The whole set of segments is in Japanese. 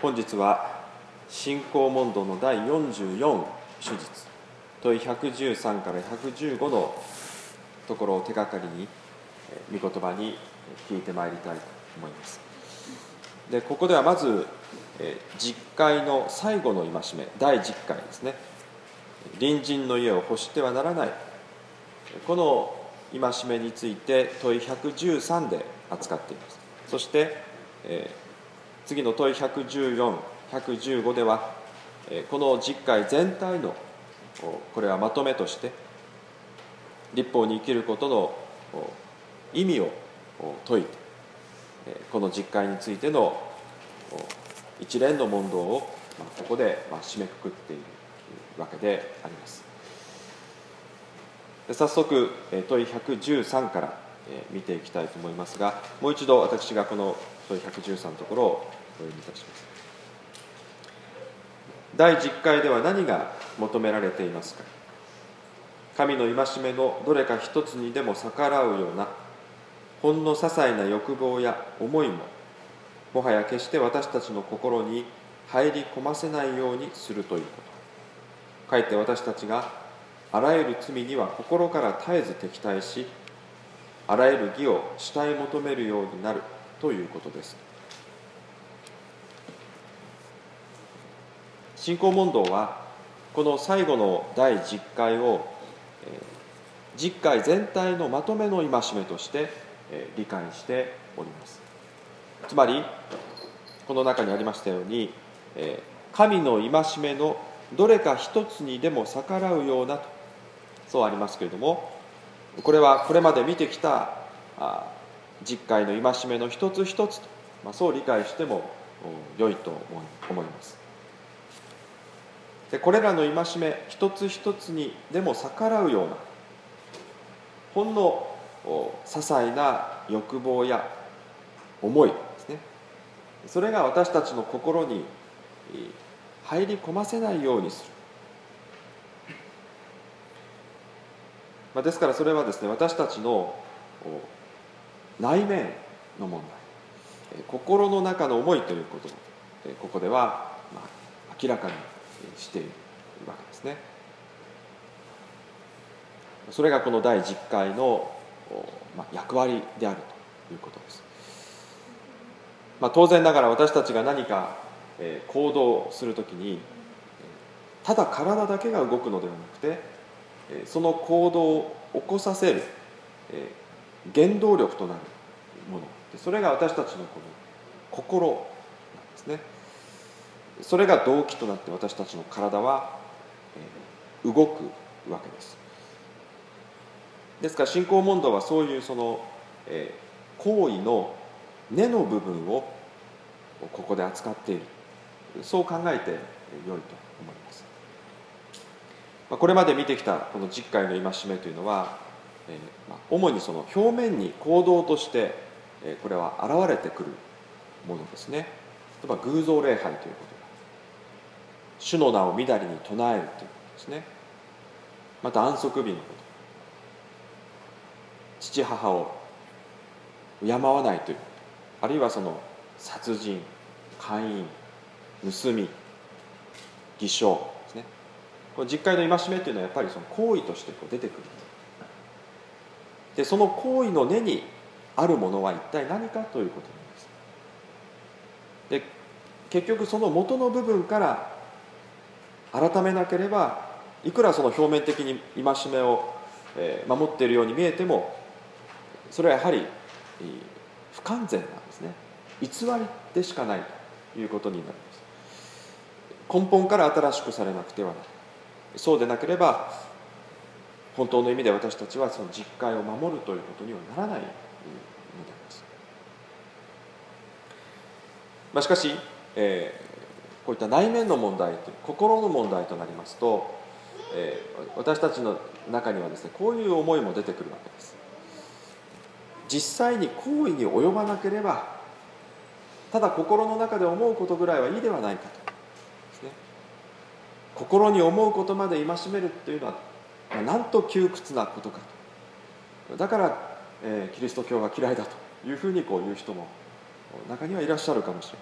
本日は信仰問答の第44手術問い113から115のところを手がかりに御言葉に聞いてまいりたいと思います。でここではまず実会の最後の戒め第10回ですね。隣人の家を欲してはならない。この戒めについて問い113で扱っています。そして、え、次の問い114115では、この実会全体のこれはまとめとして立法に生きることの意味を説いてこの実会についての一連の問答をここで締めくくっているわけであります。早速問い113から見ていきたいと思いますがもう一度私がこの問い113のところをお読みいたします第10回では何が求められていますか神の戒めのどれか一つにでも逆らうようなほんの些細な欲望や思いももはや決して私たちの心に入り込ませないようにするということかえって私たちがあらゆる罪には心から絶えず敵対しあらゆる義を慕い求めるようになるということです。信仰問答はこの最後の第10回を10回全体のまとめの戒めとして理解しております。つまりこの中にありましたように神の戒めのどれか一つにでも逆らうようなとそうありますけれどもこれはこれまで見てきた実会の戒めの一つ一つと、まあ、そう理解しても良いと思います。でこれらの戒め一つ一つにでも逆らうようなほんの些細な欲望や思いですね。それが私たちの心に入り込ませないようにする。まあ、ですからそれはですね私たちの内面の問題。心の中の思いということ。をここでは明らかにしているわけですね。それがこの第10回の役割であるということです、まあ、当然ながら私たちが何か行動するときにただ体だけが動くのではなくてその行動を起こさせる原動力となるもの。でそれが私たちのこの心なんですね。それが動機となって私たちの体は動くわけです。ですから信仰問答はそういうそのえ行為の根の部分をここで扱っている。そう考えてよいと思います。これまで見てきたこの実会の戒めというのは主にその表面に行動としてこれは現れてくるものですね。例えば偶像礼拝ということ主の名をみだりに唱えるということですね。また安息日のこと。父母を敬わないということ。あるいはその殺人姦淫盗み偽証ですね。この実会の戒めっていうのはやっぱりその行為としてこう出てくる。でその行為の根にあるものは一体何かということなんです。で結局その元の部分から改めなければいくらその表面的に戒めを守っているように見えてもそれはやはり不完全なんですね。偽りでしかないということになります。根本から新しくされなくてはならない。そうでなければ本当の意味で私たちはその実会を守るということにはならないのであります、まあ、しかし、えー、こういった内面の問題という心の問題となりますと、えー、私たちの中にはですねこういう思いも出てくるわけです。実際に行為に及ばなければただ心の中で思うことぐらいはいいではないかと。心に思うことまで戒めるというのはなんと窮屈なことかと。だから、えー、キリスト教が嫌いだというふうにこう言う人も中にはいらっしゃるかもしれな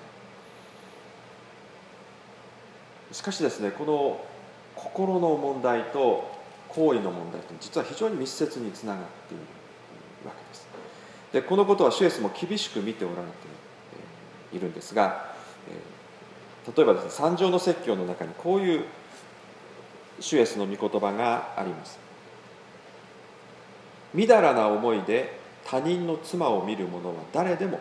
い。しかしですねこの心の問題と行為の問題と実は非常に密接につながっているわけです。でこのことはシュエスも厳しく見ておられているんですが例えばですね三条の説教の中にこういうシュエスの御言葉があります。みだらな思いで他人の妻を見る者は誰でも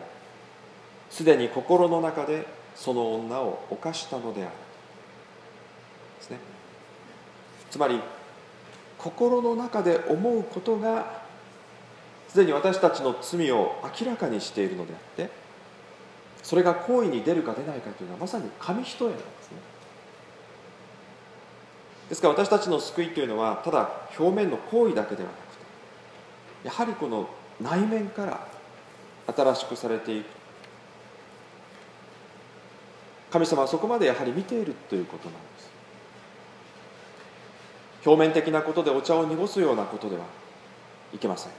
すでに心の中でその女を犯したのである。ですね。つまり心の中で思うことがすでに私たちの罪を明らかにしているのであってそれが行為に出るか出ないかというのはまさに紙一重なんですね。ですから私たちの救いというのはただ表面の行為だけではなくてやはりこの内面から新しくされていく。神様はそこまでやはり見ているということなんです。表面的なことでお茶を濁すようなことではいけません。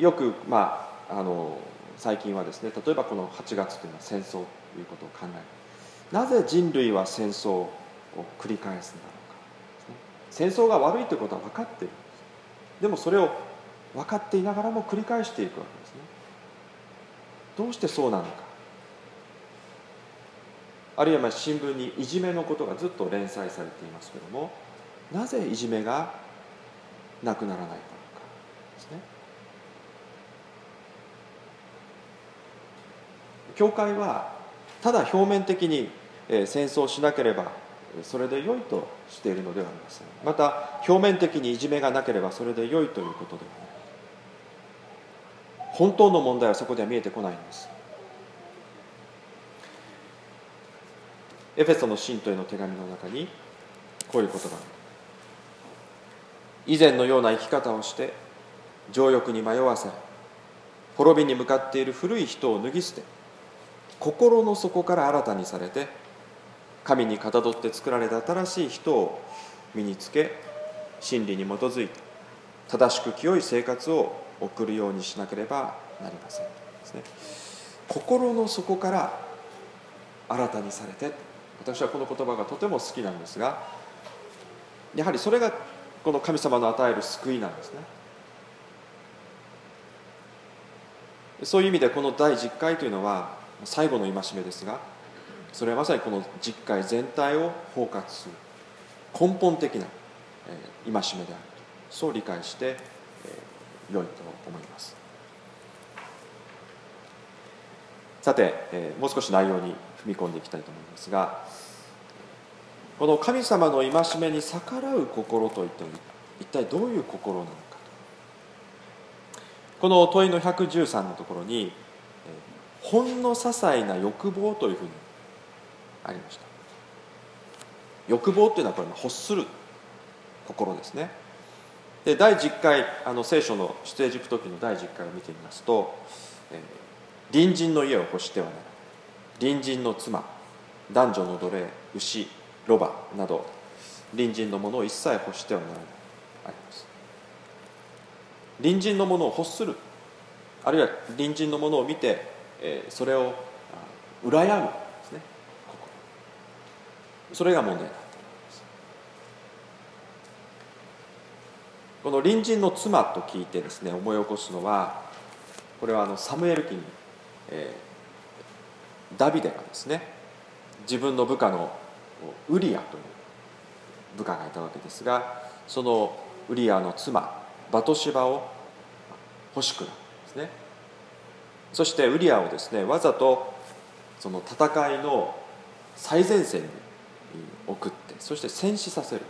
よくまああの最近はですね例えばこの8月というのは戦争ということを考える。なぜ人類は戦争を繰り返すんだろうか、戦争が悪いということは分かっているでもそれを分かっていながらも繰り返していくわけですね。どうしてそうなのか。あるいはま新聞にいじめのことがずっと連載されていますけどもなぜいじめがなくならないかですね。教会はただ表面的に戦争しなければそれで良いとしているのではありません。また表面的にいじめがなければそれで良いということではない。本当の問題はそこでは見えてこないんです。エフェソの信徒への手紙の中にこういう言葉以前のような生き方をして情欲に迷わせ滅びに向かっている古い人を脱ぎ捨て心の底から新たにされて神にかたどって作られた新しい人を身につけ真理に基づいて正しく清い生活を送るようにしなければなりません。ね。心の底から新たにされて私はこの言葉がとても好きなんですがやはりそれがこの神様の与える救いなんですね。そういう意味でこの第10回というのは最後の戒めですがそれはまさにこの実会全体を包括する根本的な戒めであると。そう理解して良いと思います。さてもう少し内容に踏み込んでいきたいと思いますがこの神様の戒めに逆らう心といっても一体どういう心なのかこの問いの113のところにほんの些細な欲望というふうにありました。欲望というのはこれ欲する心ですね。で第10回あの聖書の出エジプト記の第10回を見てみますと、えー、隣人の家を欲してはならない。隣人の妻男女の奴隷牛ロバなど隣人のものを一切欲してはならない。あります。隣人のものを欲するあるいは隣人のものを見てえそれを羨む。それが問題だ。この隣人の妻と聞いてですね思い起こすのはこれはあのサムエル記に、えー、ダビデがですね自分の部下のウリアという部下がいたわけですがそのウリアの妻バトシバを欲しくなるんですね。そしてウリアをですねわざとその戦いの最前線に送ってそして戦死させる。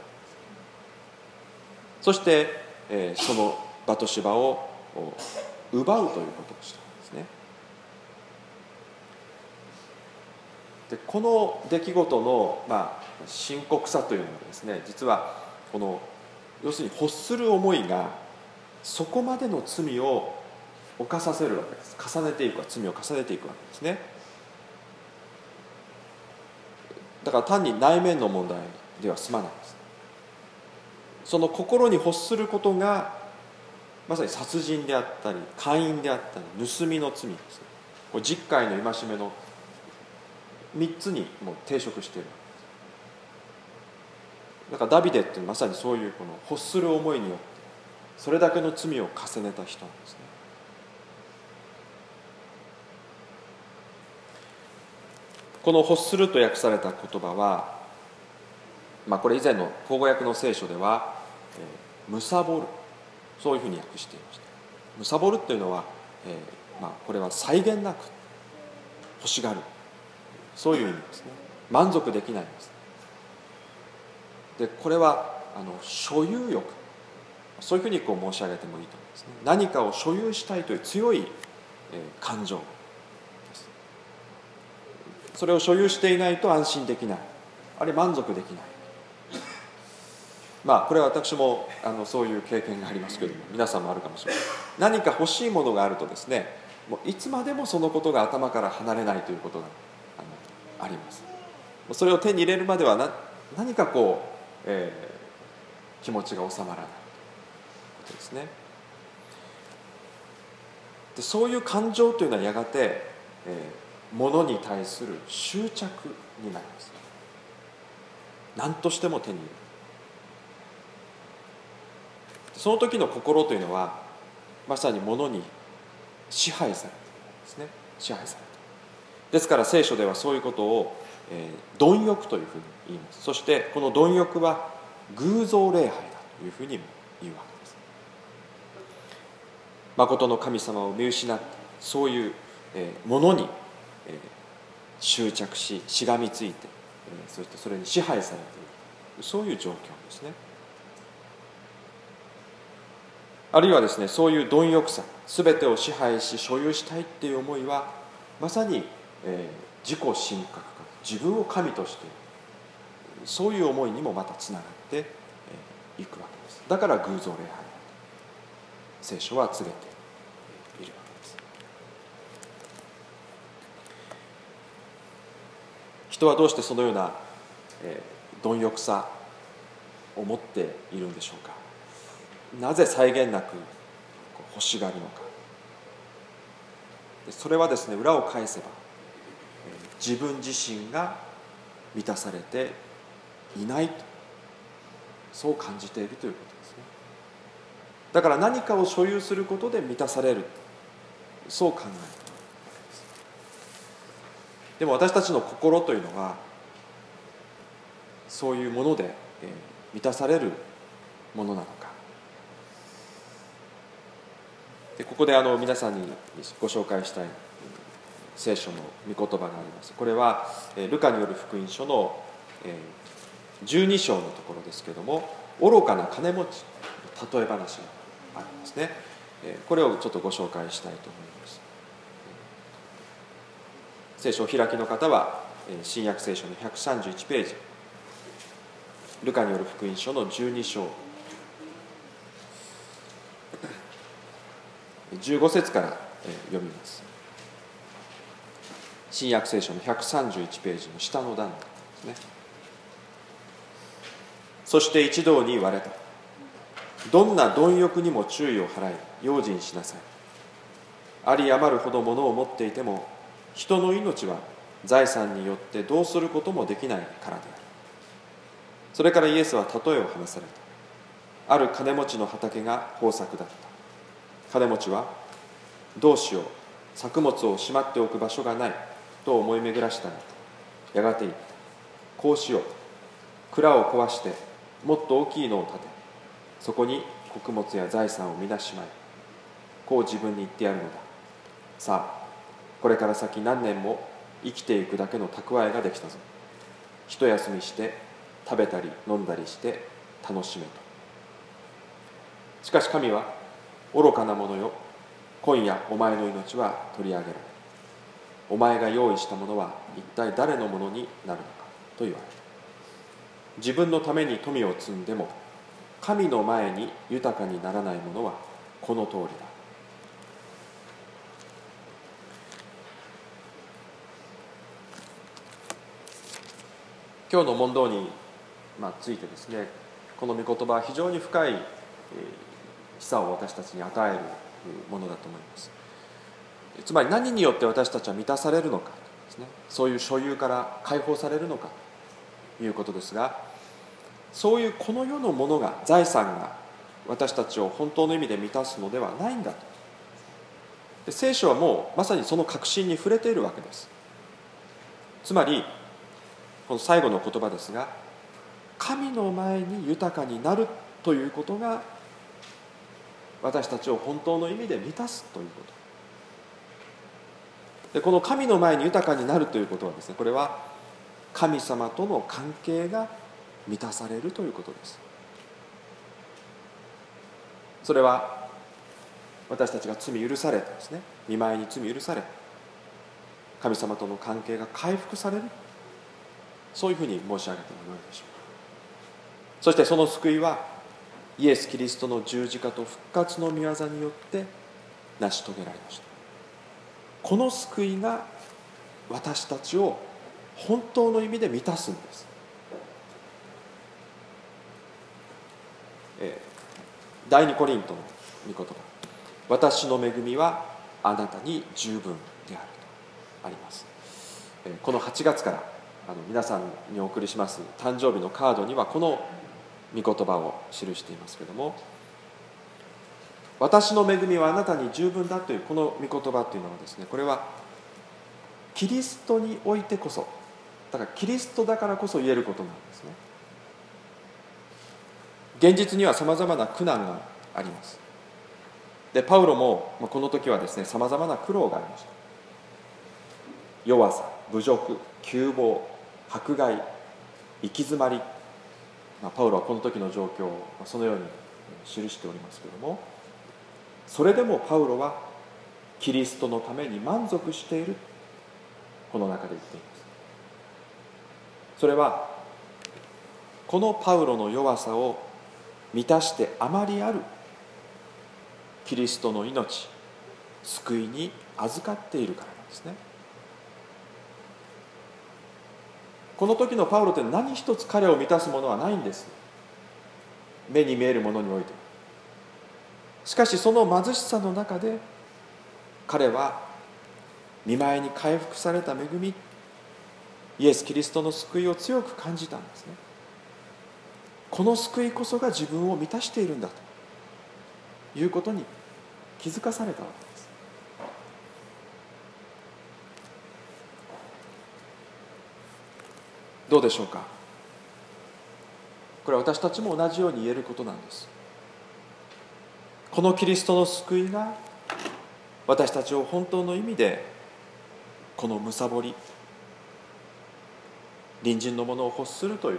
そして、え、そのバトシバを奪うということをしたんですね。でこの出来事の、まあ、深刻さというのはですね実はこの要するに欲する思いがそこまでの罪を犯させるわけです。重ねていく罪を重ねていくわけですね。だから単に内面の問題では済まないです。その心に欲することがまさに殺人であったり姦淫であったり盗みの罪です。ねこれ実戒の戒めの3つにもう抵触しているだからダビデってまさにそういうこの欲する思いによってそれだけの罪を重ねた人なんですね。この「欲する」と訳された言葉は、まあ、これ以前の口語訳の聖書では「むさぼる」そういうふうに訳していました。むさぼるっていうのは、えーまあ、これは際限なく欲しがる。そういう意味ですね。満足できないんです。でこれはあの所有欲。そういうふうにこう申し上げてもいいと思いますね。何かを所有したいという強い、えー、感情。それを所有していないと安心できない。あるいは満足できない。まあこれは私もあのそういう経験がありますけれども皆さんもあるかもしれない。何か欲しいものがあるとですねもういつまでもそのことが頭から離れないということがあります。それを手に入れるまではな何かこう、えー、気持ちが収まらないことですね。でそういう感情というのはやがて、えー、物に対する執着になります。何としても手に入れる。その時の心というのはまさに物に支配されていですね。支配されてですから聖書ではそういうことを、えー、貪欲というふうに言います。そしてこの貪欲は偶像礼拝だというふうにも言うわけです。誠の神様を見失ってそういう、えー、ものに、えー、執着ししがみついて、えー、そしてそれに支配されている。そういう状況ですね。あるいはですねそういう貪欲さ全てを支配し所有したいっていう思いはまさに、えー、自己神格化自分を神としているそういう思いにもまたつながってい、くわけです。だから偶像礼拝聖書は告げているわけです人はどうしてそのような、えー、貪欲さを持っているんでしょうか？なぜ際限なく欲しがるのか？それはですね裏を返せば自分自身が満たされていないと。そう感じているということですね。だから何かを所有することで満たされる。そう考える。でも私たちの心というのはそういうもので満たされるものなのか。でここであの皆さんにご紹介したい聖書の御言葉があります。これはルカによる福音書の12章のところですけれども愚かな金持ちの例え話がありますね。これをちょっとご紹介したいと思います。聖書を開きの方は新約聖書の131ページ。ルカによる福音書の12章。15節から読みます。新約聖書の131ページの下の段ですね。そして一同に言われた。どんな貪欲にも注意を払い用心しなさい。あり余るほど物を持っていても人の命は財産によってどうすることもできないからである。それからイエスは例えを話された。ある金持ちの畑が豊作だった。金持ちはどうしよう作物をしまっておく場所がないと思い巡らしたがやがて言った。こうしよう蔵を壊してもっと大きいのを建て。そこに穀物や財産を皆しまいこう自分に言ってやるのだ。さあこれから先何年も生きていくだけの蓄えができたぞ。一休みして食べたり飲んだりして楽しめとしかし神は愚かな者よ今夜お前の命は取り上げられお前が用意したものは一体誰のものになるのかと言われた自分のために富を積んでも神の前に豊かにならないものはこの通りだ。今日の問答に、ま、ついてですねこの御言葉は非常に深い、えー示唆を私たちに与えるものだと思います。つまり何によって私たちは満たされるのかですね。そういう所有から解放されるのかということですがそういうこの世のものが財産が私たちを本当の意味で満たすのではないんだと。聖書はもうまさにその確信に触れているわけです。つまりこの最後の言葉ですが神の前に豊かになるということが私たちを本当の意味で満たすということ。でこの神の前に豊かになるということはですねこれは神様との関係が満たされるということです。それは私たちが罪許されてですね見舞いに罪許され神様との関係が回復されるそういうふうに申し上げてもよいでしょうそしてその救いはイエス・キリストの十字架と復活の御業によって成し遂げられました。この救いが私たちを本当の意味で満たすんです、えー、第二コリントの御言葉。私の恵みはあなたに十分であるとあります、この8月からあの皆さんにお送りします。誕生日のカードにはこの御言葉を記していますけれども私の恵みはあなたに十分だというこの御言葉というのはですねこれはキリストにおいてこそだからキリストだからこそ言えることなんですね。現実にはさまざまな苦難があります。でパウロもこの時はですねさまざまな苦労がありました。弱さ侮辱窮乏迫害行き詰まり。まあ、パウロはこの時の状況をそのように記しておりますけれども。それでもパウロはキリストのために満足している。この中で言っています。それはこのパウロの弱さを満たしてあまりある。キリストの命救いに預かっているからなんですね。この時のパウロって何一つ彼を満たすものはないんです。目に見えるものにおいて。しかしその貧しさの中で彼は見舞いに回復された恵みイエス・キリストの救いを強く感じたんですね。この救いこそが自分を満たしているんだということに気づかされたわけ。ですどうでしょうか？これは私たちも同じように言えることなんです。このキリストの救いが私たちを本当の意味でこのむさぼり隣人のものを欲するという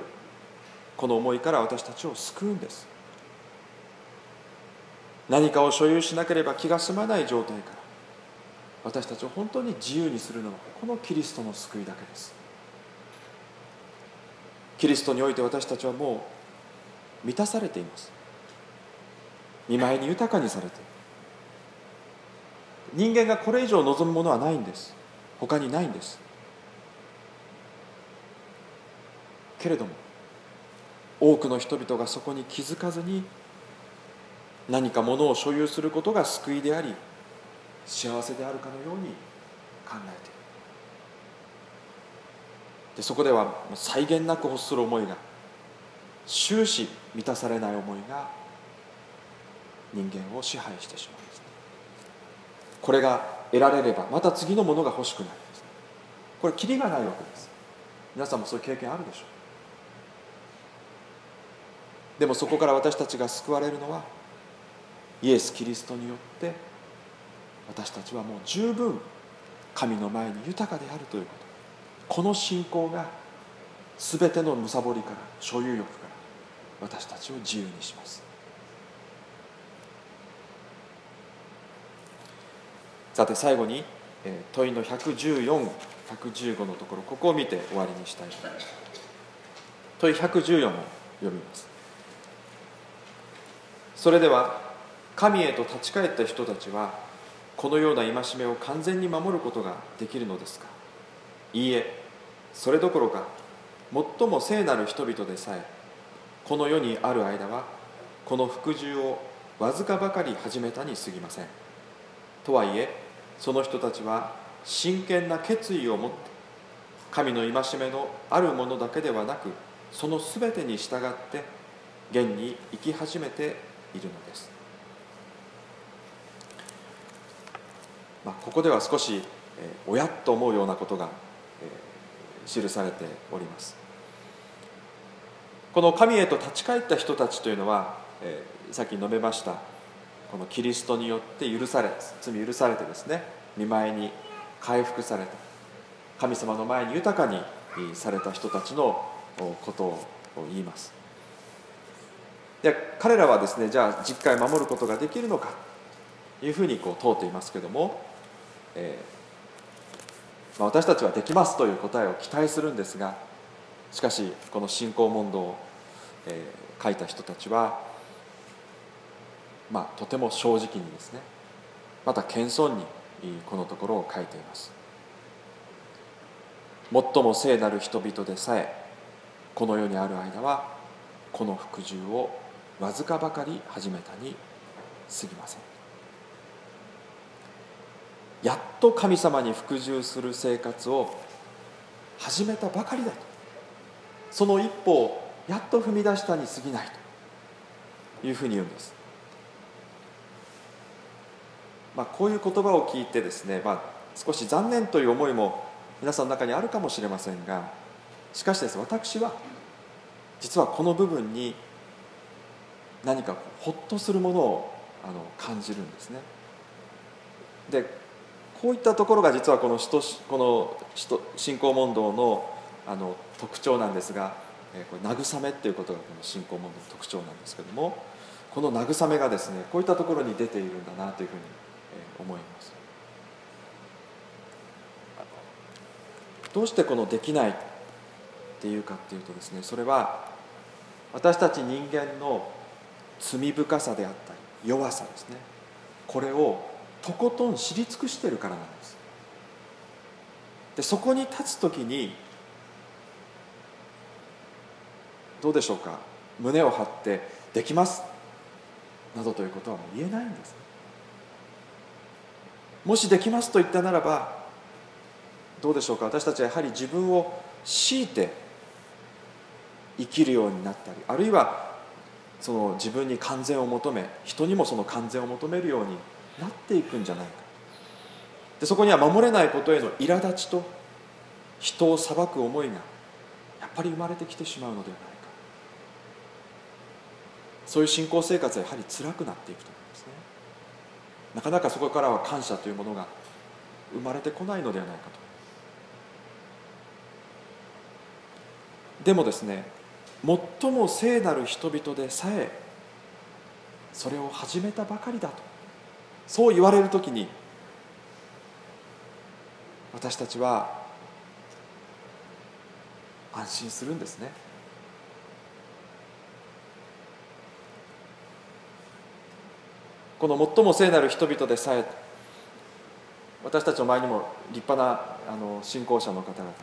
この思いから私たちを救うんです。何かを所有しなければ気が済まない状態から私たちを本当に自由にするのはこのキリストの救いだけです。キリストにおいて私たちはもう満たされています。見舞いに豊かにされて。人間がこれ以上望むものはないんです。他にないんです。けれども多くの人々がそこに気づかずに何かものを所有することが救いであり幸せであるかのように考えているでそこでは際限なく欲する思いが終始満たされない思いが人間を支配してしまうんです、ね、これが得られればまた次のものが欲しくなるんです、ね、これキリがないわけです。皆さんもそういう経験あるでしょう。でもそこから私たちが救われるのはイエス・キリストによって私たちはもう十分神の前に豊かであるということ。この信仰が全ての貪りから所有欲から私たちを自由にします。さて最後に問いの114115のところここを見て終わりにしたいと思います。問い114を読みます。それでは神へと立ち返った人たちはこのような戒めを完全に守ることができるのですか？いいえそれどころか最も聖なる人々でさえこの世にある間はこの服従をわずかばかり始めたにすぎません。とはいえその人たちは真剣な決意を持って神の戒めのあるものだけではなくその全てに従って現に生き始めているのです、まあ、ここでは少し、えー、親と思うようなことが、えー、記されております。この神へと立ち返った人たちというのは、えー、さっき述べましたこのキリストによって許され罪許されてですね見舞いに回復された神様の前に豊かにされた人たちのことを言います。で彼らはですねじゃあ実会守ることができるのかというふうにこう問うていますけども、えーまあ、私たちはできますという答えを期待するんですがしかしこの信仰問答を、えー、書いた人たちは、まあ、とても正直にですねまた謙遜にこのところを書いています。最も聖なる人々でさえこの世にある間はこの服従をわずかばかり始めたに過ぎません。やっと神様に服従する生活を始めたばかりだと。その一歩をやっと踏み出したに過ぎないというふうに言うんです。まあ、こういう言葉を聞いてですね、まあ、少し残念という思いも皆さんの中にあるかもしれませんがしかしです私は実はこの部分に何かほっとするものをあの感じるんですね。でこういったところが実はこのこの信仰問答のあの特徴なんですがえこれ慰めっていうことがこの信仰問答の特徴なんですけどもこの慰めがですねこういったところに出ているんだなというふうに思います。どうしてこのできないっていうかっていうとですねそれは私たち人間の罪深さであったり弱さですね。これをとことん知り尽くしてるからなんです。でそこに立つ時にどうでしょうか？胸を張って「できます」などということはもう言えないんです。もしできますと言ったならばどうでしょうか？私たちはやはり自分を強いて生きるようになったりあるいはその自分に完全を求め人にもその完全を求めるようになっていくんじゃないか。でそこには守れないことへの苛立ちと人を裁く思いがやっぱり生まれてきてしまうのではないか。そういう信仰生活はやはり辛くなっていくと思いますね。なかなかそこからは感謝というものが生まれてこないのではないかと。でもですね最も聖なる人々でさえそれを始めたばかりだと。そう言われる時に私たちは安心するんですね。この最も聖なる人々でさえ私たちの前にも立派なあの信仰者の方々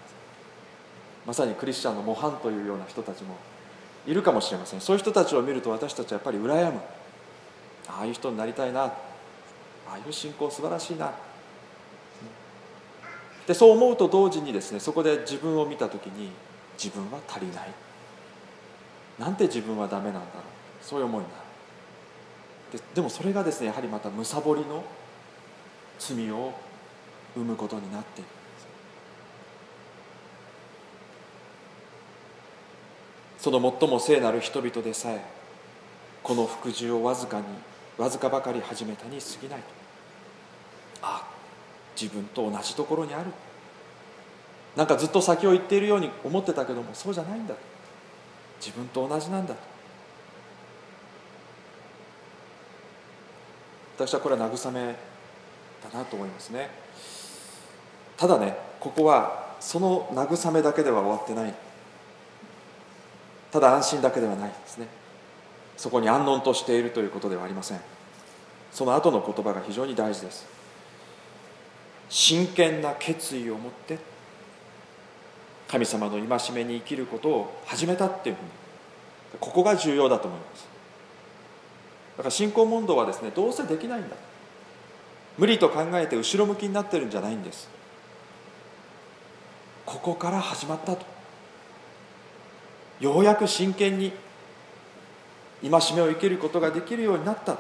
まさにクリスチャンの模範というような人たちもいるかもしれません。そういう人たちを見ると私たちはやっぱり羨む。ああいう人になりたいな。ああいう信仰素晴らしいな。でそう思うと同時にですねそこで自分を見た時に自分は足りない。なんて自分はダメなんだろう。そういう思いになる。ででもそれがですねやはりまたむさぼりの罪を生むことになっている。その最も聖なる人々でさえこの服従をわずかにわずかばかり始めたに過ぎないと。あ自分と同じところにある。なんかずっと先を行っているように思ってたけどもそうじゃないんだ自分と同じなんだ私はこれは慰めだなと思いますね。ただねここはその慰めだけでは終わってない。ただ安心だけではないですね。そこに安穏としているということではありません。その後の言葉が非常に大事です。真剣な決意を持って神様の戒めに生きることを始めたっていうふうに。ここが重要だと思います。だから信仰問答はですねどうせできないんだ。無理と考えて後ろ向きになってるんじゃないんです。ここから始まったと。ようやく真剣に戒めを生きることができるようになった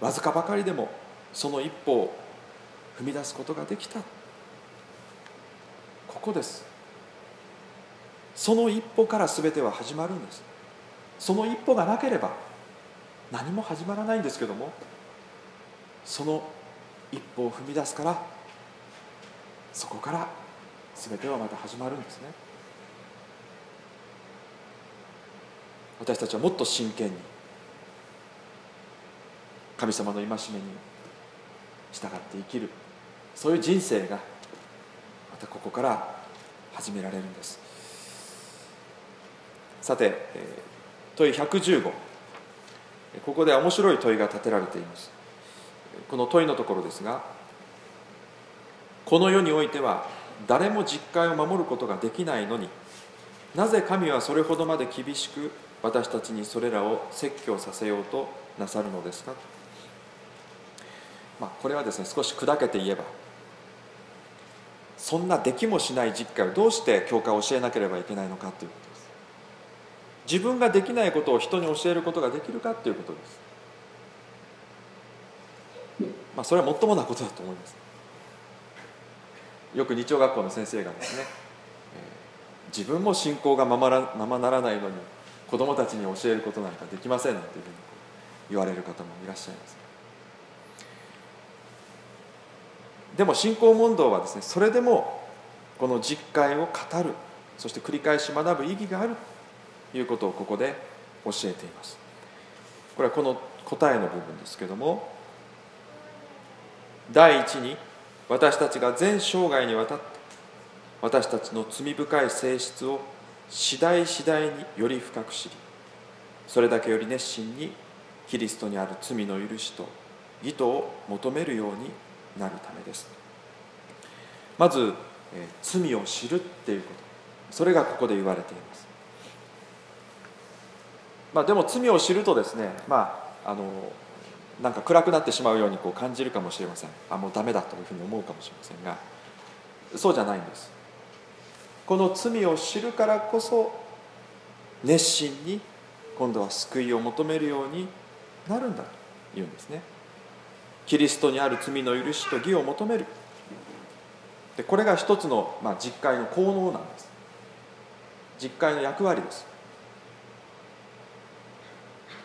わずかばかりでもその一歩を踏み出すことができた。ここです。その一歩から全ては始まるんです。その一歩がなければ何も始まらないんですけどもその一歩を踏み出すからそこから全てはまた始まるんですね。私たちはもっと真剣に神様の戒めに従って生きる。そういう人生がまたここから始められるんです。さて問い115ここで面白い問いが立てられています。この問いのところですがこの世においては誰も実戒を守ることができないのになぜ神はそれほどまで厳しく私たちにそれらを説教させようとなさるのですか、まあ、これはですね少し砕けて言えばそんなできもしない実戒をどうして教会を教えなければいけないのかということです。自分ができないことを人に教えることができるかということです。まあそれはもっともなことだと思います。よく日曜学校の先生がですね、えー、自分も信仰がままらままならないのに子供たちに教えることなんかできませんなんていうふうに言われる方もいらっしゃいます。でも信仰問答はですねそれでもこの実会を語るそして繰り返し学ぶ意義があるということをここで教えています。これはこの答えの部分ですけども第一に私たちが全生涯にわたって私たちの罪深い性質を次第次第により深く知りそれだけより熱心にキリストにある罪の許しと義とを求めるようになるためです。まず、え罪を知るっていうこと。それがここで言われています。まあでも罪を知るとですねまああのなんか暗くなってしまうようにこう感じるかもしれません。あもうダメだというふうに思うかもしれませんがそうじゃないんです。この罪を知るからこそ熱心に今度は救いを求めるようになるんだというんですね。キリストにある罪の許しと義を求める。でこれが一つの、まあ、実会の効能なんです。実会の役割です。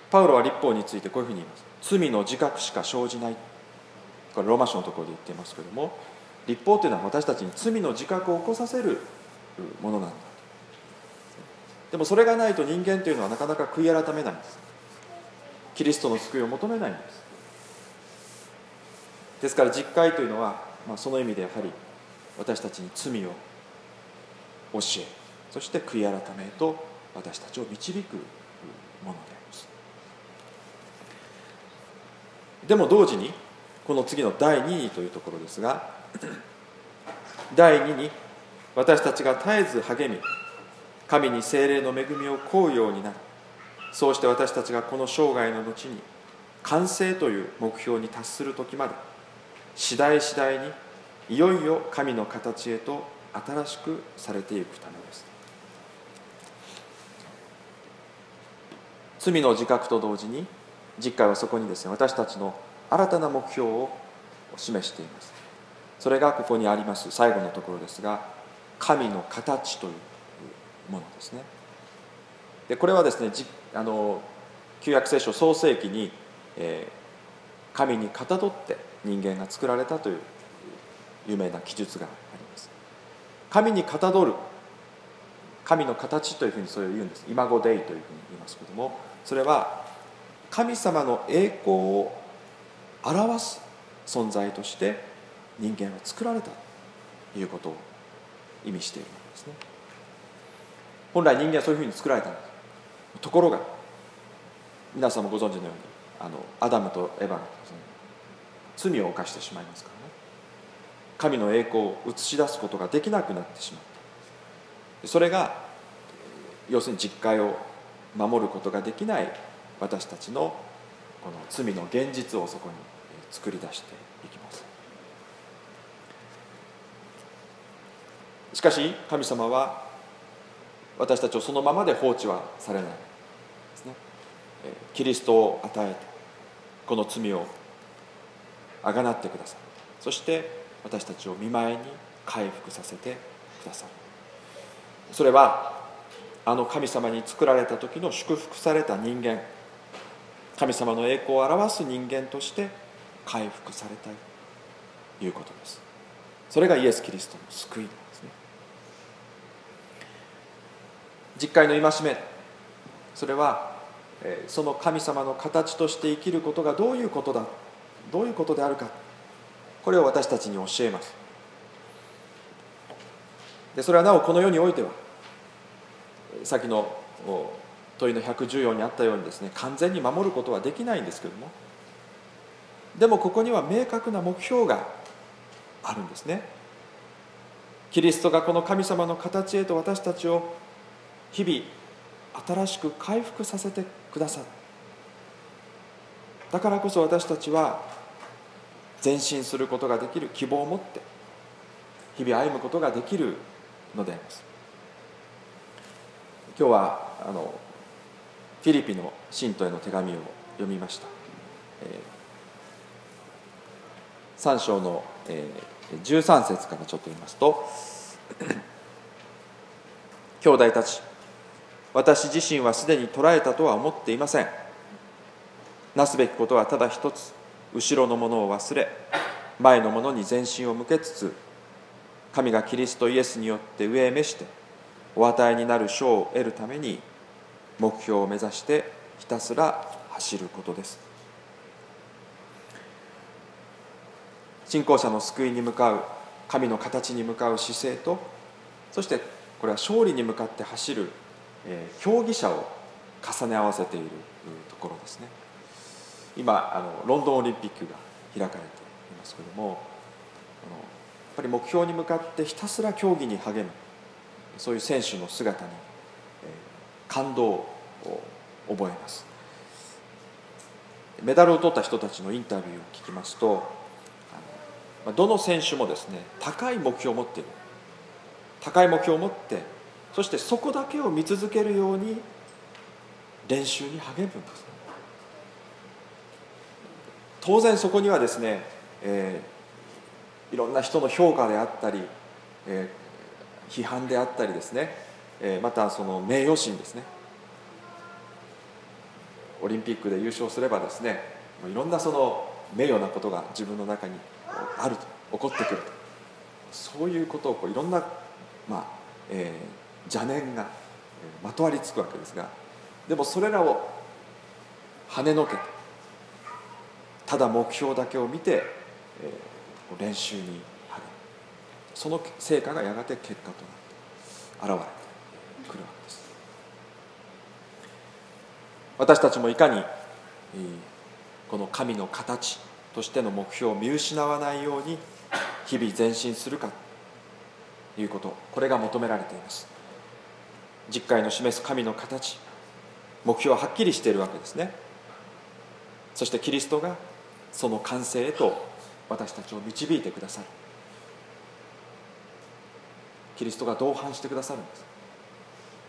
パウロは立法についてこういうふうに言います。罪の自覚しか生じない。これローマ書のところで言っていますけれども立法というのは私たちに罪の自覚を起こさせるものなんだ。でもそれがないと人間というのはなかなか悔い改めないんです。キリストの救いを求めないんです。ですから実会というのは、まあ、その意味でやはり私たちに罪を教えそして悔い改めと私たちを導くものであります。でも同時にこの次の第2位というところですが 第2に私たちが絶えず励み神に精霊の恵みを請うようになる。そうして私たちがこの生涯の後に完成という目標に達する時まで次第次第にいよいよ神の形へと新しくされていくためです。罪の自覚と同時に実会はそこにですね私たちの新たな目標を示しています。それがここにあります最後のところですが神の形というものですね。でこれはですねあの旧約聖書創世記に、えー、神にかたどって人間が作られたという有名な記述があります。神にかたどる。神の形というふうにそれを言うんです。今語デイというふうに言いますけどもそれは神様の栄光を表す存在として人間は作られたということを意味しているんですね。本来人間はそういうふうに作られたんですところが皆さんもご存知のようにあのアダムとエヴァが罪を犯してしまいますからね。神の栄光を映し出すことができなくなってしまった。それが要するに実戒を守ることができない私たちのこの罪の現実をそこに作り出していきます。しかし神様は私たちをそのままで放置はされないですね。キリストを与えてこの罪をあがなってください。そして私たちを見舞いに回復させてくださるそれはあの神様に作られた時の祝福された人間神様の栄光を表す人間として回復されたいということです。それがイエス・キリストの救いなんですね。実会の戒め。それはその神様の形として生きることがどういうことだどういうことであるか。これを私たちに教えます。でそれはなおこの世においてはさっきの問いの114にあったようにですね完全に守ることはできないんですけどもでもここには明確な目標があるんですね。キリストがこの神様の形へと私たちを日々新しく回復させてくださる。だからこそ私たちは前進することができる希望を持って日々歩むことができるのであります。今日はあのフィリピの信徒への手紙を読みました、えー、3章の、えー、13節からちょっと読みますと 兄弟たち私自身はすでに捉えたとは思っていません。なすべきことはただ一つ。後ろのものを忘れ前のものに全身を向けつつ神がキリストイエスによって上へ召してお与えになる賞を得るために目標を目指してひたすら走ることです。信仰者の救いに向かう神の形に向かう姿勢とそしてこれは勝利に向かって走る、競技者を重ね合わせているところですね。今あのロンドンオリンピックが開かれていますけれどもあのやっぱり目標に向かってひたすら競技に励むそういう選手の姿に、えー、感動を覚えます。メダルを取った人たちのインタビューを聞きますとどの選手もですね高い目標を持っている。高い目標を持ってそしてそこだけを見続けるように練習に励むんです当然そこにはですね、えー、いろんな人の評価であったり、えー、批判であったりですね、えー、またその名誉心ですねオリンピックで優勝すればですねいろんなその名誉なことが自分の中にあると起こってくるとそういうことをこういろんな、まあえー、邪念がまとわりつくわけですがでもそれらを跳ねのけてただ目標だけを見て、練習に励む。その成果がやがて結果となって現れてくるわけです。私たちもいかに、この神の形としての目標を見失わないように日々前進するかということこれが求められています。実会の示す神の形目標ははっきりしているわけですね。そしてキリストがその完成へと私たちを導いてくださる。キリストが同伴してくださるんです。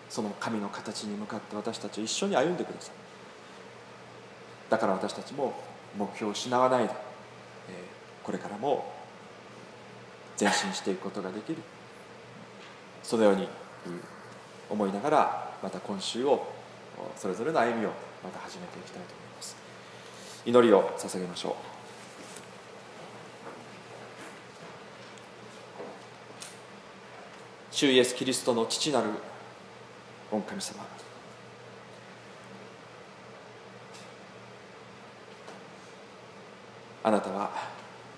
その神の形に向かって私たちを一緒に歩んでくださる。だから私たちも目標を失わないでこれからも前進していくことができる。そのように思いながらまた今週をそれぞれの歩みをまた始めていきたいと思います。祈りを捧げましょう。主イエスキリストの父なる御神様。あなたは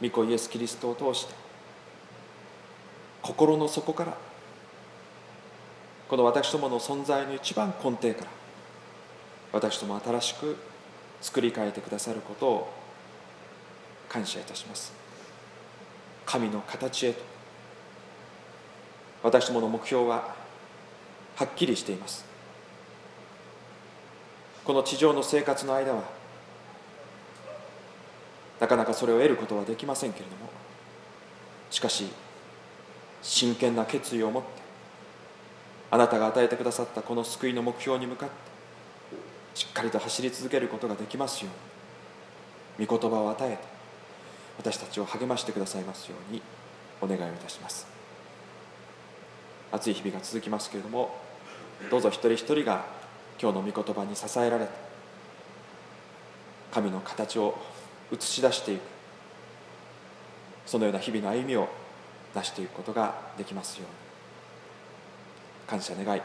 御子イエス・キリストを通して心の底からこの私どもの存在の一番根底から私ども新しく作り変えてくださることを感謝いたします。神の形へと。私どもの目標ははっきりしています。この地上の生活の間はなかなかそれを得ることはできませんけれどもしかし真剣な決意を持ってあなたが与えてくださったこの救いの目標に向かってしっかりと走り続けることができますように。御言葉を与えて私たちを励ましてくださいますようにお願いをいたします。暑い日々が続きますけれどもどうぞ一人一人が今日の御言葉に支えられて神の形を映し出していくそのような日々の歩みを出していくことができますように。感謝願い。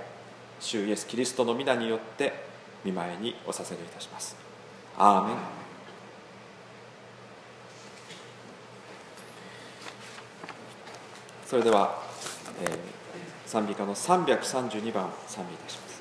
主イエス・キリストの皆によって見舞いにお捧げいたします。アーメン。それでは、えー、賛美歌の332番賛美いたします。